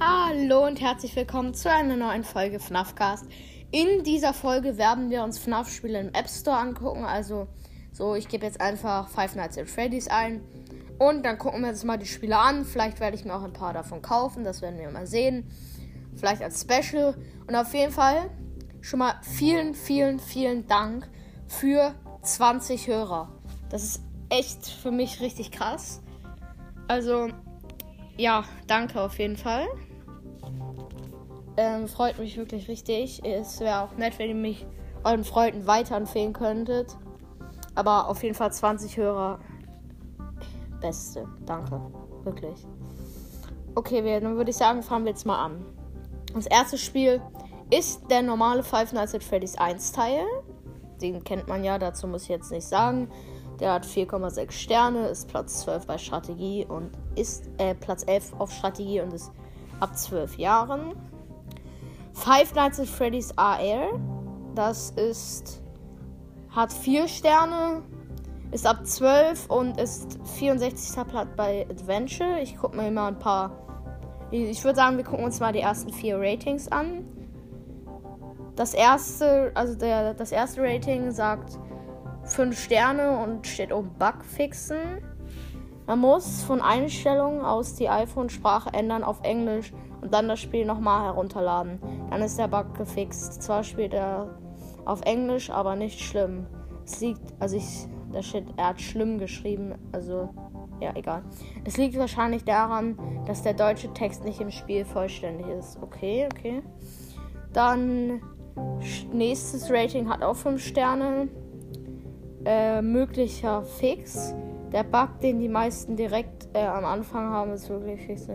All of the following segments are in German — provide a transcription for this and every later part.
Hallo und herzlich willkommen zu einer neuen Folge FNAFcast. In dieser Folge werden wir uns FNAF-Spiele im App Store angucken. Also, so, ich gebe jetzt einfach Five Nights at Freddy's ein. Und dann gucken wir uns mal die Spiele an. Vielleicht werde ich mir auch ein paar davon kaufen. Das werden wir mal sehen. Vielleicht als Special. Und auf jeden Fall schon mal vielen, vielen, vielen Dank für 20 Hörer. Das ist echt für mich richtig krass. Also, ja, danke auf jeden Fall. Ähm, freut mich wirklich richtig. Es wäre auch nett, wenn ihr mich euren Freunden weiterempfehlen könntet. Aber auf jeden Fall 20 Hörer. Beste. Danke. Wirklich. Okay, dann würde ich sagen, fangen wir jetzt mal an. Das erste Spiel ist der normale Five Nights at Freddy's 1 Teil. Den kennt man ja, dazu muss ich jetzt nicht sagen. Der hat 4,6 Sterne, ist Platz 12 bei Strategie und ist äh, Platz 11 auf Strategie und ist ab 12 Jahren. Five Nights at Freddy's AR. Das ist. Hat 4 Sterne. Ist ab 12 und ist 64. Platz bei Adventure. Ich gucke mir mal ein paar. Ich würde sagen, wir gucken uns mal die ersten vier Ratings an. Das erste, also der, das erste Rating sagt 5 Sterne und steht oben Bug fixen. Man muss von Einstellungen aus die iPhone-Sprache ändern auf Englisch und dann das Spiel nochmal herunterladen. Dann ist der Bug gefixt. Zwar spielt er auf Englisch, aber nicht schlimm. Es liegt, also ich, da steht, er hat schlimm geschrieben, also ja, egal. Es liegt wahrscheinlich daran, dass der deutsche Text nicht im Spiel vollständig ist. Okay, okay. Dann nächstes Rating hat auch 5 Sterne. Äh, möglicher Fix. Der Bug, den die meisten direkt äh, am Anfang haben, ist wirklich fix.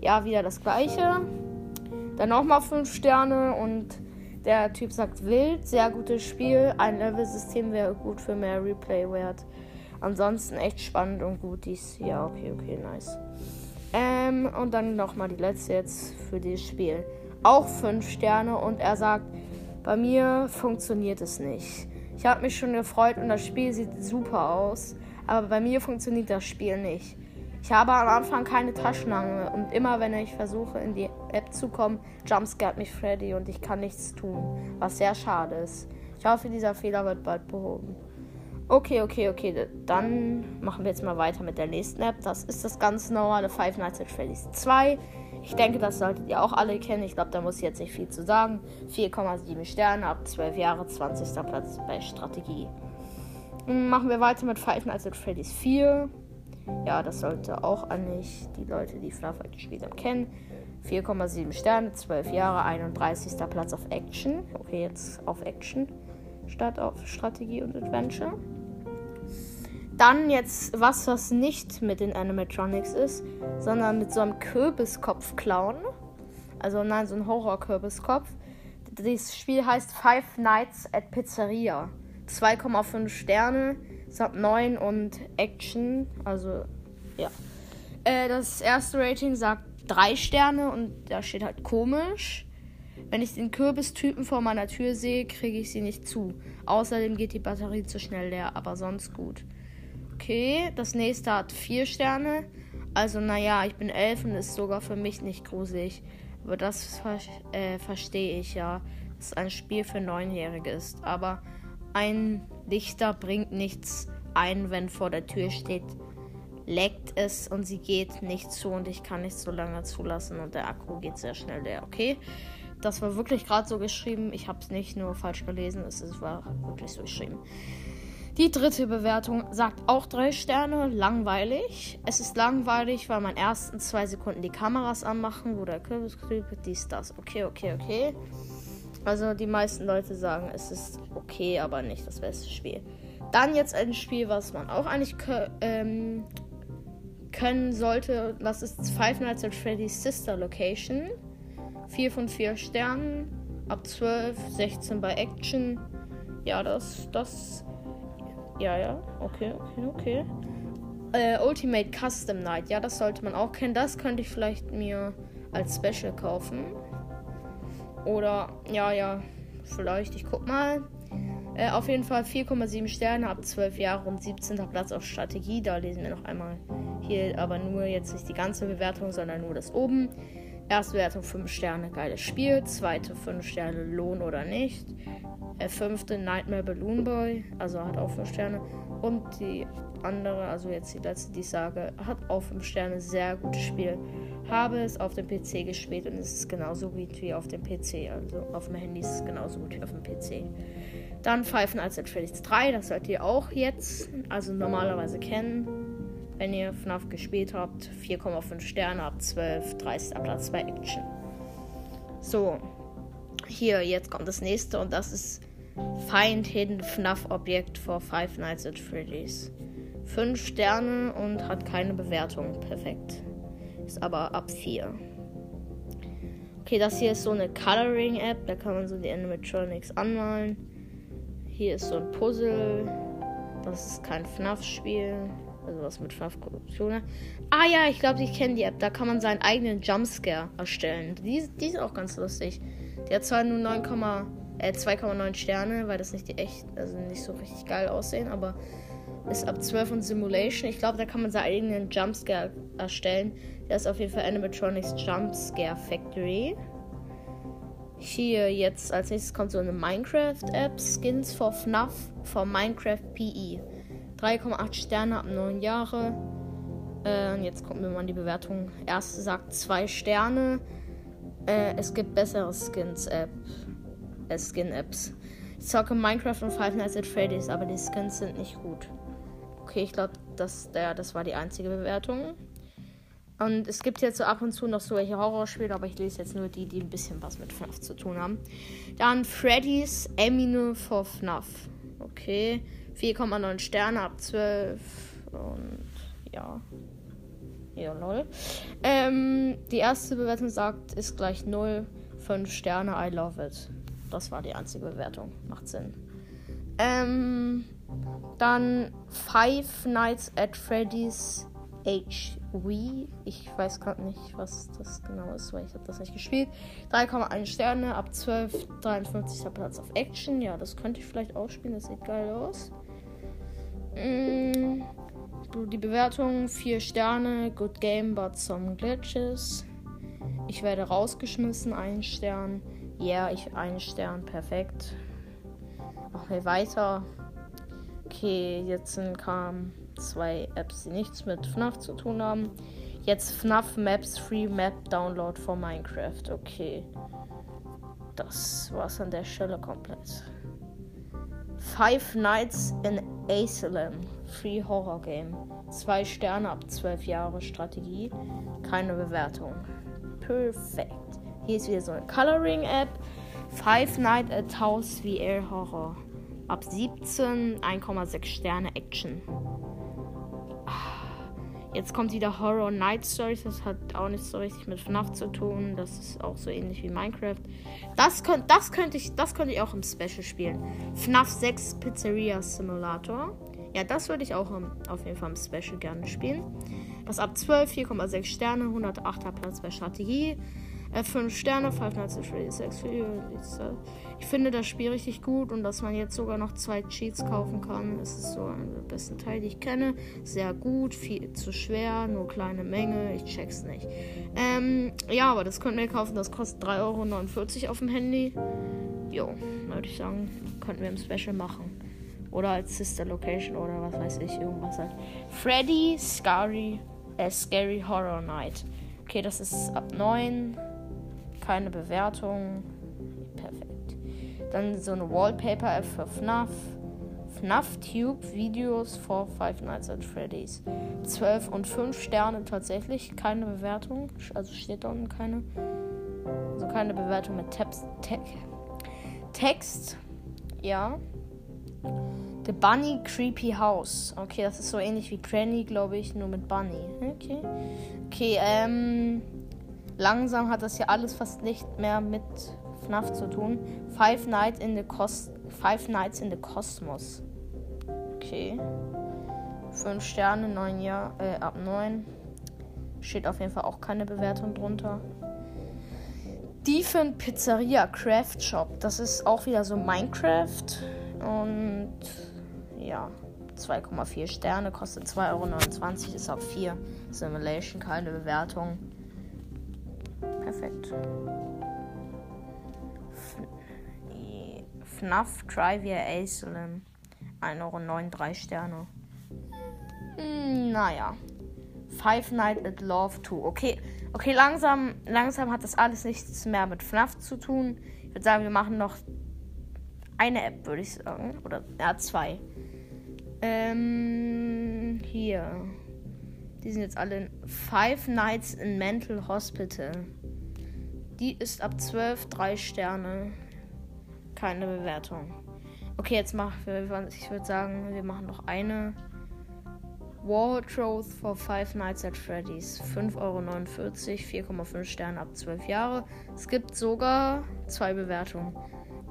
Ja, wieder das gleiche. Dann nochmal 5 Sterne und der Typ sagt wild, sehr gutes Spiel. Ein Level-System wäre gut für mehr Replay-Wert. Ansonsten echt spannend und gut dies. Ja, okay, okay, nice. Ähm, und dann nochmal die letzte jetzt für dieses Spiel. Auch 5 Sterne und er sagt, bei mir funktioniert es nicht. Ich habe mich schon gefreut und das Spiel sieht super aus, aber bei mir funktioniert das Spiel nicht. Ich habe am Anfang keine Taschenlampe und immer wenn ich versuche in die App zu kommen, jumpscared mich Freddy und ich kann nichts tun, was sehr schade ist. Ich hoffe, dieser Fehler wird bald behoben. Okay, okay, okay, dann machen wir jetzt mal weiter mit der nächsten App. Das ist das ganz normale Five Nights at Freddy's 2. Ich denke, das solltet ihr auch alle kennen. Ich glaube, da muss ich jetzt nicht viel zu sagen. 4,7 Sterne ab 12 Jahre, 20. Platz bei Strategie. Machen wir weiter mit Five Nights at Freddy's 4. Ja, das sollte auch eigentlich die Leute, die FNAF gespielt haben, kennen. 4,7 Sterne, 12 Jahre, 31. Platz auf Action. Okay, jetzt auf Action statt auf Strategie und Adventure. Dann jetzt was, was nicht mit den Animatronics ist, sondern mit so einem Kürbiskopf-Clown. Also nein, so ein Horror-Kürbiskopf. Das Spiel heißt Five Nights at Pizzeria. 2,5 Sterne, Sub 9 und Action. Also, ja. Äh, das erste Rating sagt 3 Sterne und da steht halt komisch. Wenn ich den Kürbistypen vor meiner Tür sehe, kriege ich sie nicht zu. Außerdem geht die Batterie zu schnell leer, aber sonst gut. Okay, das nächste hat 4 Sterne. Also, naja, ich bin 11 und ist sogar für mich nicht gruselig. Aber das äh, verstehe ich ja, dass ein Spiel für Neunjährige ist. Aber ein Lichter bringt nichts ein, wenn vor der Tür steht, leckt es und sie geht nicht zu und ich kann nicht so lange zulassen und der Akku geht sehr schnell leer. Okay, das war wirklich gerade so geschrieben. Ich habe es nicht nur falsch gelesen, es war wirklich so geschrieben. Die dritte Bewertung sagt auch drei Sterne. Langweilig. Es ist langweilig, weil man erst in zwei Sekunden die Kameras anmachen, wo der Kürbis dies, das. Okay, okay, okay. Also die meisten Leute sagen, es ist okay, aber nicht das beste Spiel. Dann jetzt ein Spiel, was man auch eigentlich ähm, können sollte. Das ist Five Nights at Freddy's Sister Location. 4 von 4 Sternen. Ab 12, 16 bei Action. Ja, das, das. Ja, ja. Okay, okay, okay. Äh, Ultimate Custom Night. Ja, das sollte man auch kennen. Das könnte ich vielleicht mir als Special kaufen. Oder, ja, ja, vielleicht, ich guck mal. Äh, auf jeden Fall 4,7 Sterne ab 12 Jahre und 17. Platz auf Strategie. Da lesen wir noch einmal hier, aber nur jetzt nicht die ganze Bewertung, sondern nur das oben. Erste Wertung 5 Sterne, geiles Spiel. Zweite 5 Sterne, Lohn oder nicht. Der fünfte Nightmare Balloon Boy, also hat auch 5 Sterne. Und die andere, also jetzt die letzte, die ich sage, hat auch 5 Sterne, sehr gutes Spiel. Habe es auf dem PC gespielt und es ist genauso gut wie auf dem PC. Also auf dem Handy ist es genauso gut wie auf dem PC. Dann Five Nights at Freddy's 3, das solltet ihr auch jetzt, also normalerweise kennen. Wenn ihr FNAF gespielt habt, 4,5 Sterne ab 12, 30. Platz bei Action. So, hier, jetzt kommt das nächste und das ist Find Hidden FNAF Objekt for Five Nights at Freddy's. 5 Sterne und hat keine Bewertung. Perfekt. Ist aber ab 4. Okay, das hier ist so eine Coloring-App. Da kann man so die Animatronics anmalen. Hier ist so ein Puzzle. Das ist kein FNAF-Spiel. Also was mit FNAF-Produktion. Ah ja, ich glaube, ich kenne die App. Da kann man seinen eigenen Jumpscare erstellen. Die, die ist auch ganz lustig. Die hat zwar nur 9, äh, 2,9 Sterne, weil das nicht die echt, also nicht so richtig geil aussehen, aber ist ab 12 und Simulation. Ich glaube, da kann man seinen eigenen Jumpscare erstellen. Der ist auf jeden Fall Animatronics Jumpscare Factory. Hier jetzt als nächstes kommt so eine Minecraft-App. Skins for FNAF for Minecraft PE. 3,8 Sterne ab 9 Jahre. Äh, und jetzt kommt mir mal die Bewertung. Erste sagt 2 Sterne. Äh, es gibt bessere Skins-App. Äh, Skin-Apps. Ich zocke Minecraft und Five Nights at Freddy's, aber die Skins sind nicht gut. Okay, ich glaube, das, das war die einzige Bewertung. Und es gibt jetzt so ab und zu noch so welche Horrorspiele, aber ich lese jetzt nur die, die ein bisschen was mit FNAF zu tun haben. Dann Freddy's Emino for FNAF. Okay. 4,9 Sterne ab 12. Und ja. Ja, lol. Ähm, die erste Bewertung sagt, ist gleich 0. 5 Sterne, I love it. Das war die einzige Bewertung. Macht Sinn. Ähm, dann Five Nights at Freddy's HV. Ich weiß gerade nicht, was das genau ist, weil ich habe das nicht gespielt. 3,1 Sterne ab 12, 53. Platz auf Action. Ja, das könnte ich vielleicht auch spielen. Das sieht geil aus. Mm, die Bewertung 4 Sterne. Good game, but some glitches. Ich werde rausgeschmissen. 1 Stern. Ja, yeah, ich 1 Stern. Perfekt. Machen wir weiter. Okay, jetzt kamen zwei Apps, die nichts mit FNAF zu tun haben. Jetzt FNAF Maps Free Map Download for Minecraft. Okay. Das war's an der Stelle komplett. Five Nights in Asylum. Free Horror Game. Zwei Sterne ab 12 Jahre Strategie. Keine Bewertung. Perfekt. Hier ist wieder so eine Coloring App. Five Nights at House VR Horror. Ab 17 1,6 Sterne Action. Jetzt kommt wieder Horror Night Stories. Das hat auch nicht so richtig mit FNAF zu tun. Das ist auch so ähnlich wie Minecraft. Das, könnt, das, könnte, ich, das könnte ich auch im Special spielen. FNAF 6 Pizzeria Simulator. Ja, das würde ich auch im, auf jeden Fall im Special gerne spielen. Das ab 12, 4,6 Sterne, 108er Platz bei Strategie. Äh, 5 Sterne, Five Nights at Freddy's 6 Ich finde das Spiel richtig gut und dass man jetzt sogar noch zwei Cheats kaufen kann. Ist so einer der besten Teile, die ich kenne. Sehr gut, viel zu schwer, nur kleine Menge. Ich check's nicht. Ähm, ja, aber das könnten wir kaufen. Das kostet 3,49 Euro auf dem Handy. Jo, würde ich sagen, könnten wir im Special machen. Oder als Sister Location oder was weiß ich, irgendwas halt. Freddy Scary, äh, Scary Horror Night. Okay, das ist ab 9 keine Bewertung. Perfekt. Dann so eine Wallpaper-App für FNAF. FNAF Tube Videos for Five Nights at Freddy's. 12 und 5 Sterne tatsächlich. Keine Bewertung. Also steht da unten keine. Also keine Bewertung mit Text. Text. Ja. The Bunny Creepy House. Okay, das ist so ähnlich wie Granny, glaube ich, nur mit Bunny. Okay. Okay, ähm langsam hat das hier alles fast nicht mehr mit FNAF zu tun. Five Nights in the, Cos Five Nights in the Cosmos. Okay. 5 Sterne, 9 Jahr, äh, ab 9. Steht auf jeden Fall auch keine Bewertung drunter. Defen Pizzeria Craft Shop. Das ist auch wieder so Minecraft. Und ja, 2,4 Sterne, kostet 2,29 Euro, ist auf 4. Simulation, keine Bewertung. Perfekt. FNAF Trivia Asylum. 1,9 Euro, 3 Sterne. Hm, naja. Five Nights at Love 2. Okay, okay, langsam, langsam hat das alles nichts mehr mit FNAF zu tun. Ich würde sagen, wir machen noch eine App, würde ich sagen. Oder ja, zwei. Ähm, hier. Die sind jetzt alle in Five Nights in Mental Hospital. Die ist ab 12 3 Sterne. Keine Bewertung. Okay, jetzt machen wir, ich würde sagen, wir machen noch eine. Wardrobe for Five Nights at Freddy's. 5,49 Euro, 4,5 Sterne ab 12 Jahre. Es gibt sogar zwei Bewertungen.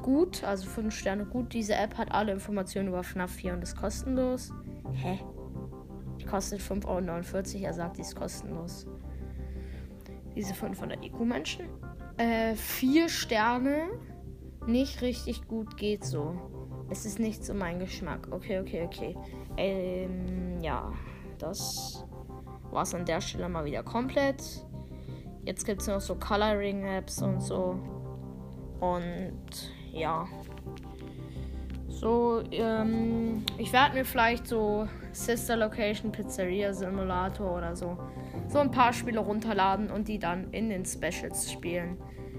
Gut, also 5 Sterne gut. Diese App hat alle Informationen über FNAF 4 und ist kostenlos. Hä? Die kostet 5,49 Euro. Er sagt, die ist kostenlos. Diese 500 IQ-Menschen. Äh, 4 Sterne. Nicht richtig gut geht so. Es ist nicht so mein Geschmack. Okay, okay, okay. Ähm, ja. Das war's an der Stelle mal wieder komplett. Jetzt gibt es noch so Coloring-Apps und so. Und ja. So, ähm, ich werde mir vielleicht so Sister Location Pizzeria Simulator oder so so ein paar Spiele runterladen und die dann in den Specials spielen.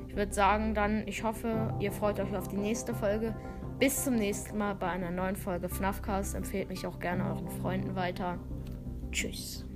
Ich würde sagen dann, ich hoffe, ihr freut euch auf die nächste Folge. Bis zum nächsten Mal bei einer neuen Folge FNAFcast. Empfehlt mich auch gerne euren Freunden weiter. Tschüss.